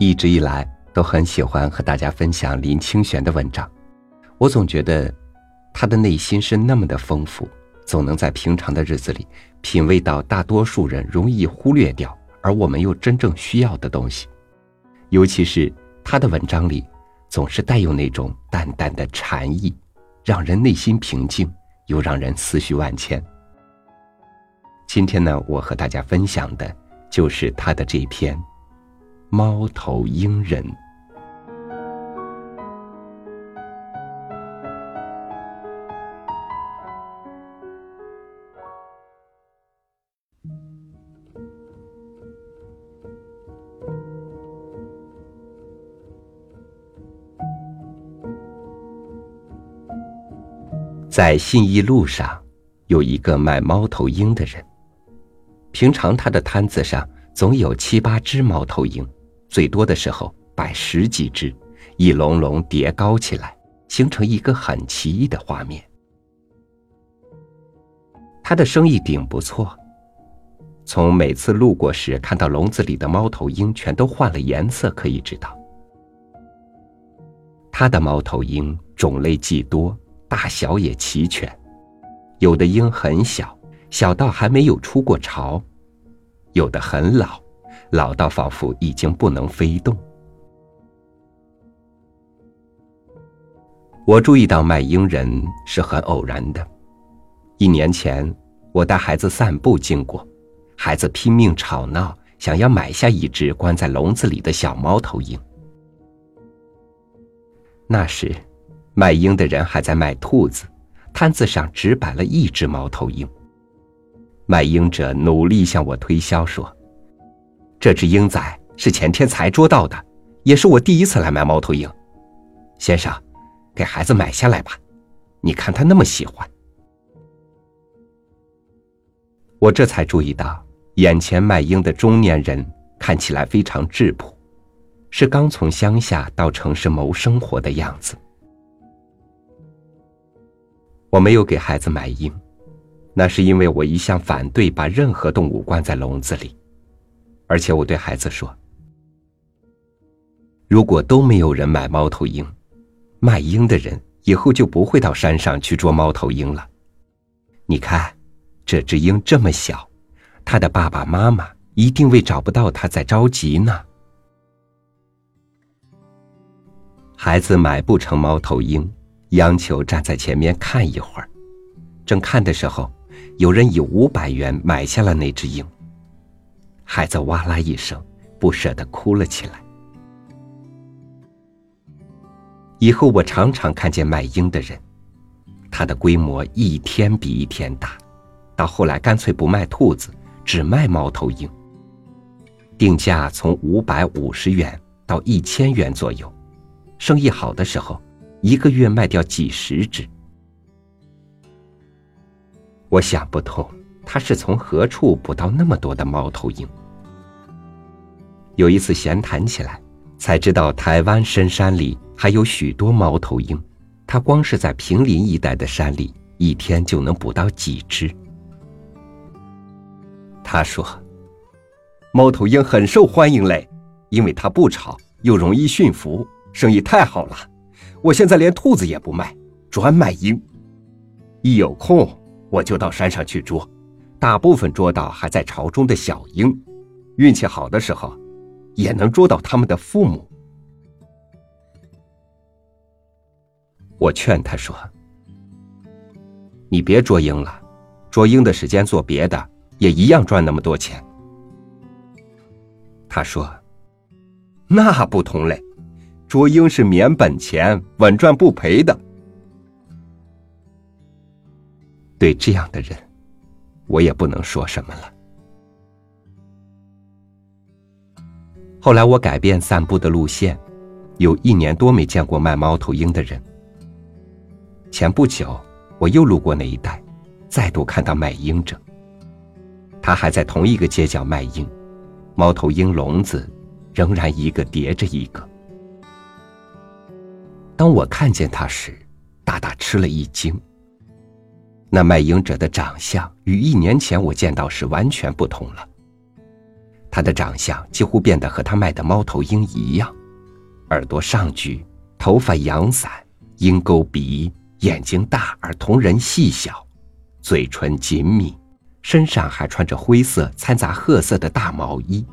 一直以来都很喜欢和大家分享林清玄的文章，我总觉得他的内心是那么的丰富，总能在平常的日子里品味到大多数人容易忽略掉，而我们又真正需要的东西。尤其是他的文章里，总是带有那种淡淡的禅意，让人内心平静，又让人思绪万千。今天呢，我和大家分享的就是他的这篇《猫头鹰人》。在信义路上，有一个卖猫头鹰的人。平常他的摊子上总有七八只猫头鹰，最多的时候摆十几只，一笼笼叠高起来，形成一个很奇异的画面。他的生意顶不错，从每次路过时看到笼子里的猫头鹰全都换了颜色可以知道，他的猫头鹰种类既多，大小也齐全，有的鹰很小。小到还没有出过巢，有的很老，老到仿佛已经不能飞动。我注意到卖鹰人是很偶然的。一年前，我带孩子散步经过，孩子拼命吵闹，想要买下一只关在笼子里的小猫头鹰。那时，卖鹰的人还在卖兔子，摊子上只摆了一只猫头鹰。卖鹰者努力向我推销说：“这只鹰仔是前天才捉到的，也是我第一次来买猫头鹰。先生，给孩子买下来吧，你看他那么喜欢。”我这才注意到，眼前卖鹰的中年人看起来非常质朴，是刚从乡下到城市谋生活的样子。我没有给孩子买鹰。那是因为我一向反对把任何动物关在笼子里，而且我对孩子说：“如果都没有人买猫头鹰，卖鹰的人以后就不会到山上去捉猫头鹰了。你看，这只鹰这么小，它的爸爸妈妈一定为找不到它在着急呢。”孩子买不成猫头鹰，央求站在前面看一会儿。正看的时候。有人以五百元买下了那只鹰。孩子哇啦一声，不舍得哭了起来。以后我常常看见卖鹰的人，他的规模一天比一天大，到后来干脆不卖兔子，只卖猫头鹰。定价从五百五十元到一千元左右，生意好的时候，一个月卖掉几十只。我想不通，他是从何处捕到那么多的猫头鹰。有一次闲谈起来，才知道台湾深山里还有许多猫头鹰，他光是在平林一带的山里，一天就能捕到几只。他说：“猫头鹰很受欢迎嘞，因为它不吵，又容易驯服，生意太好了。我现在连兔子也不卖，专卖鹰，一有空。”我就到山上去捉，大部分捉到还在巢中的小鹰，运气好的时候，也能捉到他们的父母。我劝他说：“你别捉鹰了，捉鹰的时间做别的，也一样赚那么多钱。”他说：“那不同嘞，捉鹰是免本钱，稳赚不赔的。”对这样的人，我也不能说什么了。后来我改变散步的路线，有一年多没见过卖猫头鹰的人。前不久，我又路过那一带，再度看到卖鹰者。他还在同一个街角卖鹰，猫头鹰笼子仍然一个叠着一个。当我看见他时，大大吃了一惊。那卖鹰者的长相与一年前我见到时完全不同了。他的长相几乎变得和他卖的猫头鹰一样，耳朵上举，头发扬散，鹰钩鼻，眼睛大而瞳仁细小，嘴唇紧抿，身上还穿着灰色掺杂褐色的大毛衣，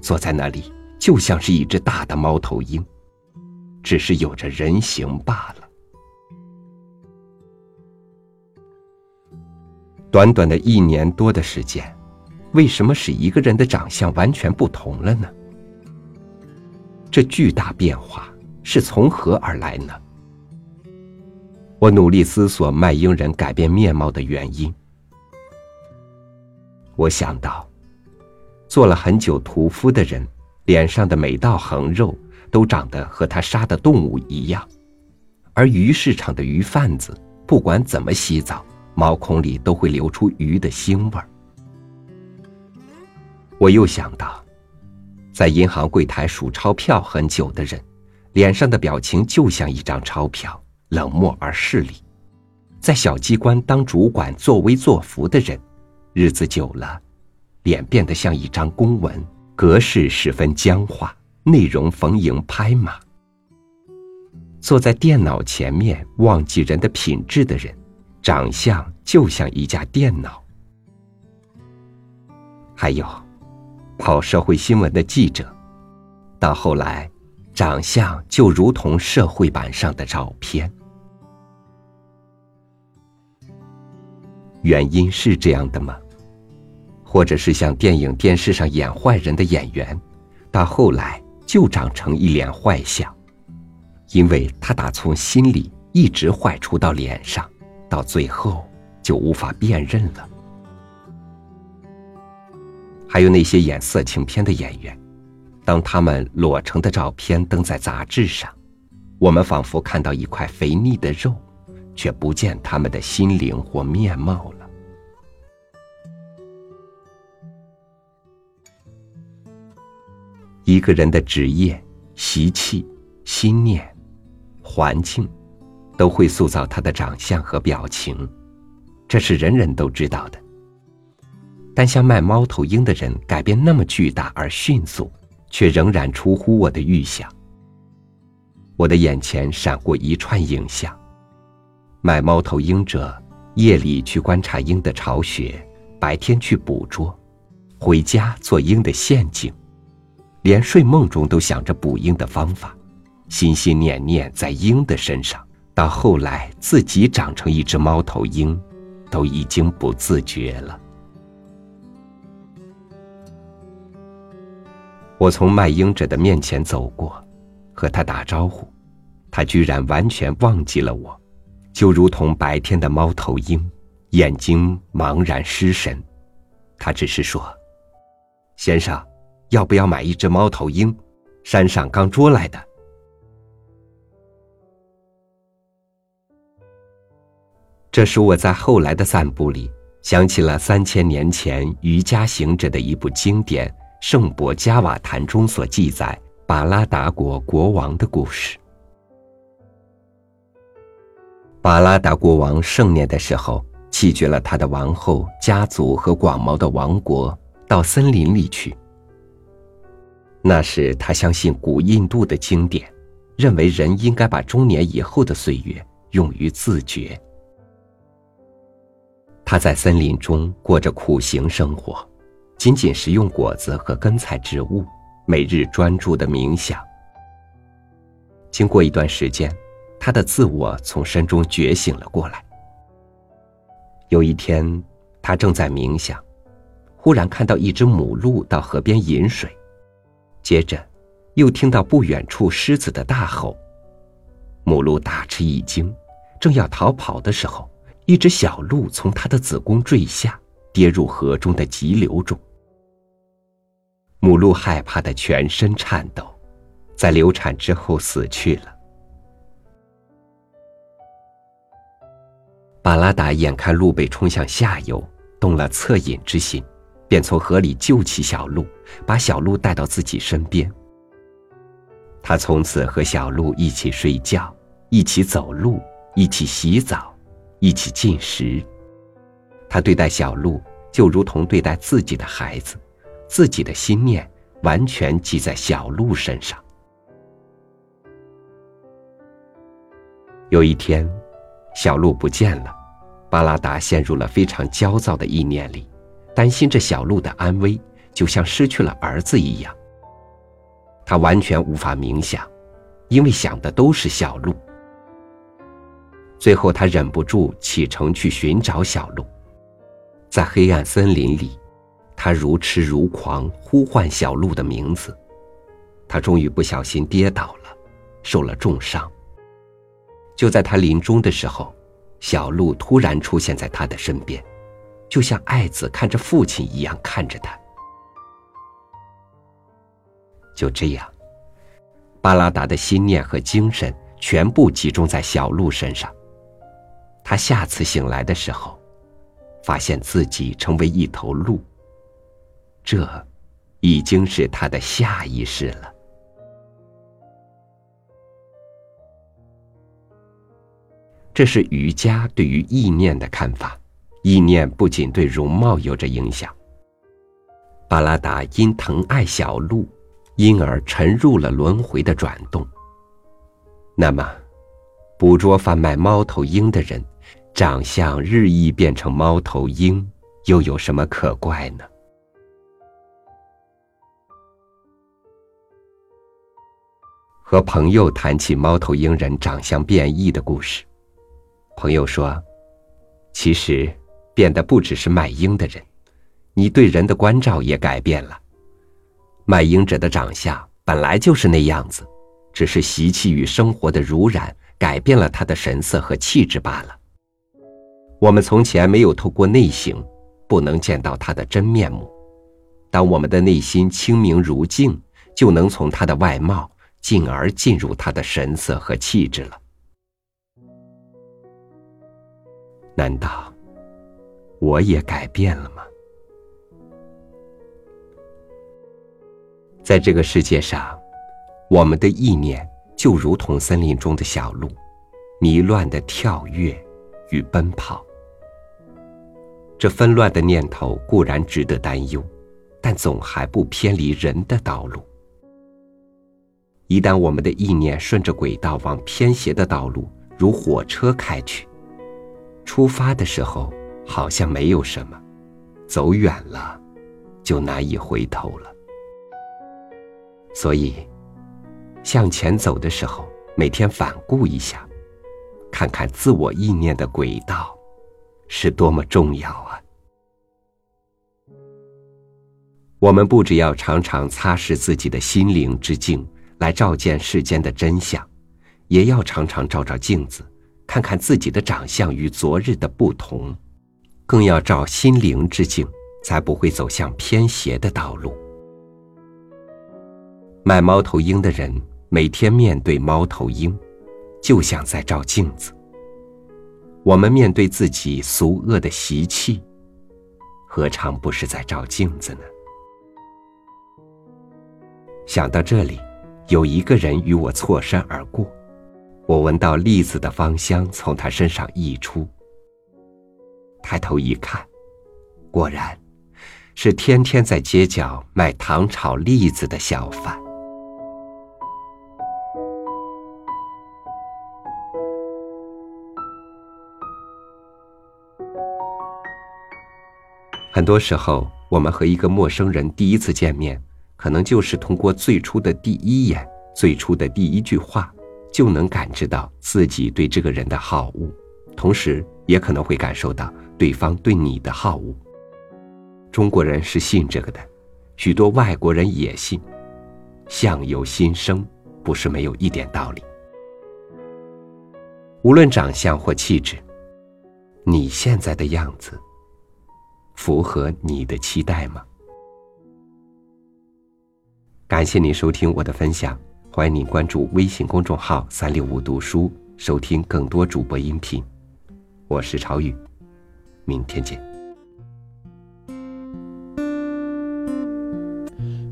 坐在那里就像是一只大的猫头鹰，只是有着人形罢了。短短的一年多的时间，为什么使一个人的长相完全不同了呢？这巨大变化是从何而来呢？我努力思索卖鹰人改变面貌的原因。我想到，做了很久屠夫的人，脸上的每道横肉都长得和他杀的动物一样，而鱼市场的鱼贩子不管怎么洗澡。毛孔里都会流出鱼的腥味儿。我又想到，在银行柜台数钞票很久的人，脸上的表情就像一张钞票，冷漠而势利；在小机关当主管作威作福的人，日子久了，脸变得像一张公文，格式十分僵化，内容逢迎拍马。坐在电脑前面忘记人的品质的人。长相就像一架电脑，还有跑社会新闻的记者，到后来，长相就如同社会版上的照片。原因是这样的吗？或者是像电影、电视上演坏人的演员，到后来就长成一脸坏相，因为他打从心里一直坏出到脸上。到最后就无法辨认了。还有那些演色情片的演员，当他们裸成的照片登在杂志上，我们仿佛看到一块肥腻的肉，却不见他们的心灵或面貌了。一个人的职业、习气、心念、环境。都会塑造他的长相和表情，这是人人都知道的。但像卖猫头鹰的人改变那么巨大而迅速，却仍然出乎我的预想。我的眼前闪过一串影像：卖猫头鹰者夜里去观察鹰的巢穴，白天去捕捉，回家做鹰的陷阱，连睡梦中都想着捕鹰的方法，心心念念在鹰的身上。到后来，自己长成一只猫头鹰，都已经不自觉了。我从卖鹰者的面前走过，和他打招呼，他居然完全忘记了我，就如同白天的猫头鹰，眼睛茫然失神。他只是说：“先生，要不要买一只猫头鹰？山上刚捉来的。”这使我在后来的散步里想起了三千年前瑜伽行者的一部经典《圣伯加瓦坛》中所记载巴拉达国国王的故事。巴拉达国王盛年的时候，弃绝了他的王后、家族和广袤的王国，到森林里去。那时他相信古印度的经典，认为人应该把中年以后的岁月用于自觉。他在森林中过着苦行生活，仅仅食用果子和根菜植物，每日专注的冥想。经过一段时间，他的自我从深中觉醒了过来。有一天，他正在冥想，忽然看到一只母鹿到河边饮水，接着，又听到不远处狮子的大吼。母鹿大吃一惊，正要逃跑的时候。一只小鹿从它的子宫坠下，跌入河中的急流中。母鹿害怕的全身颤抖，在流产之后死去了。巴拉达眼看鹿被冲向下游，动了恻隐之心，便从河里救起小鹿，把小鹿带到自己身边。他从此和小鹿一起睡觉，一起走路，一起洗澡。一起进食。他对待小鹿就如同对待自己的孩子，自己的心念完全记在小鹿身上。有一天，小鹿不见了，巴拉达陷入了非常焦躁的意念里，担心着小鹿的安危，就像失去了儿子一样。他完全无法冥想，因为想的都是小鹿。最后，他忍不住启程去寻找小鹿。在黑暗森林里，他如痴如狂，呼唤小鹿的名字。他终于不小心跌倒了，受了重伤。就在他临终的时候，小鹿突然出现在他的身边，就像爱子看着父亲一样看着他。就这样，巴拉达的心念和精神全部集中在小鹿身上。他下次醒来的时候，发现自己成为一头鹿。这，已经是他的下一世了。这是瑜伽对于意念的看法。意念不仅对容貌有着影响。巴拉达因疼爱小鹿，因而沉入了轮回的转动。那么，捕捉贩卖猫头鹰的人，长相日益变成猫头鹰，又有什么可怪呢？和朋友谈起猫头鹰人长相变异的故事。朋友说：“其实，变的不只是卖鹰的人，你对人的关照也改变了。卖鹰者的长相本来就是那样子，只是习气与生活的濡染改变了他的神色和气质罢了。我们从前没有透过内省，不能见到他的真面目。当我们的内心清明如镜，就能从他的外貌，进而进入他的神色和气质了。”难道我也改变了吗？在这个世界上，我们的意念就如同森林中的小鹿，迷乱的跳跃与奔跑。这纷乱的念头固然值得担忧，但总还不偏离人的道路。一旦我们的意念顺着轨道往偏斜的道路，如火车开去。出发的时候好像没有什么，走远了，就难以回头了。所以，向前走的时候，每天反顾一下，看看自我意念的轨道，是多么重要啊！我们不只要常常擦拭自己的心灵之镜，来照见世间的真相，也要常常照照镜子。看看自己的长相与昨日的不同，更要照心灵之镜，才不会走向偏斜的道路。卖猫头鹰的人每天面对猫头鹰，就像在照镜子。我们面对自己俗恶的习气，何尝不是在照镜子呢？想到这里，有一个人与我错身而过。我闻到栗子的芳香从他身上溢出。抬头一看，果然，是天天在街角卖糖炒栗子的小贩。很多时候，我们和一个陌生人第一次见面，可能就是通过最初的第一眼、最初的第一句话。就能感知到自己对这个人的好恶，同时也可能会感受到对方对你的好恶。中国人是信这个的，许多外国人也信。相由心生，不是没有一点道理。无论长相或气质，你现在的样子符合你的期待吗？感谢您收听我的分享。欢迎您关注微信公众号“三六五读书”，收听更多主播音频。我是朝宇，明天见。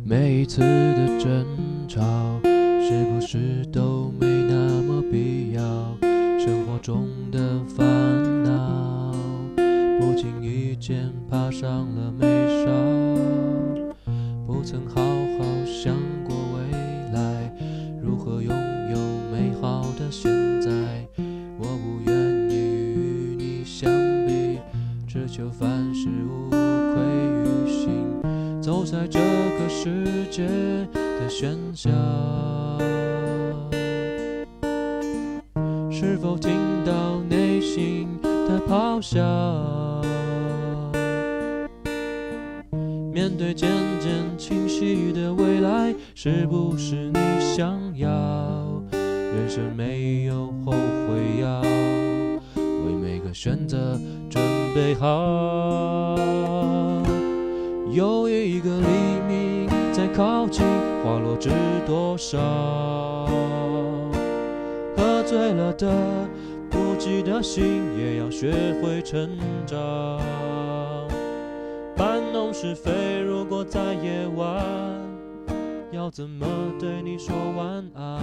每一次的争吵，是不是都没那么必要？生活中的烦恼，不经意间爬上了眉梢。不曾好好想过未来，如何拥有美好的现在？我不愿意与你相比，只求凡事无愧于心，走在这个世界的喧嚣。是否听有一个黎明在靠近，花落知多少？喝醉了的不羁的心，也要学会成长。搬弄是非，如果在夜晚，要怎么对你说晚安？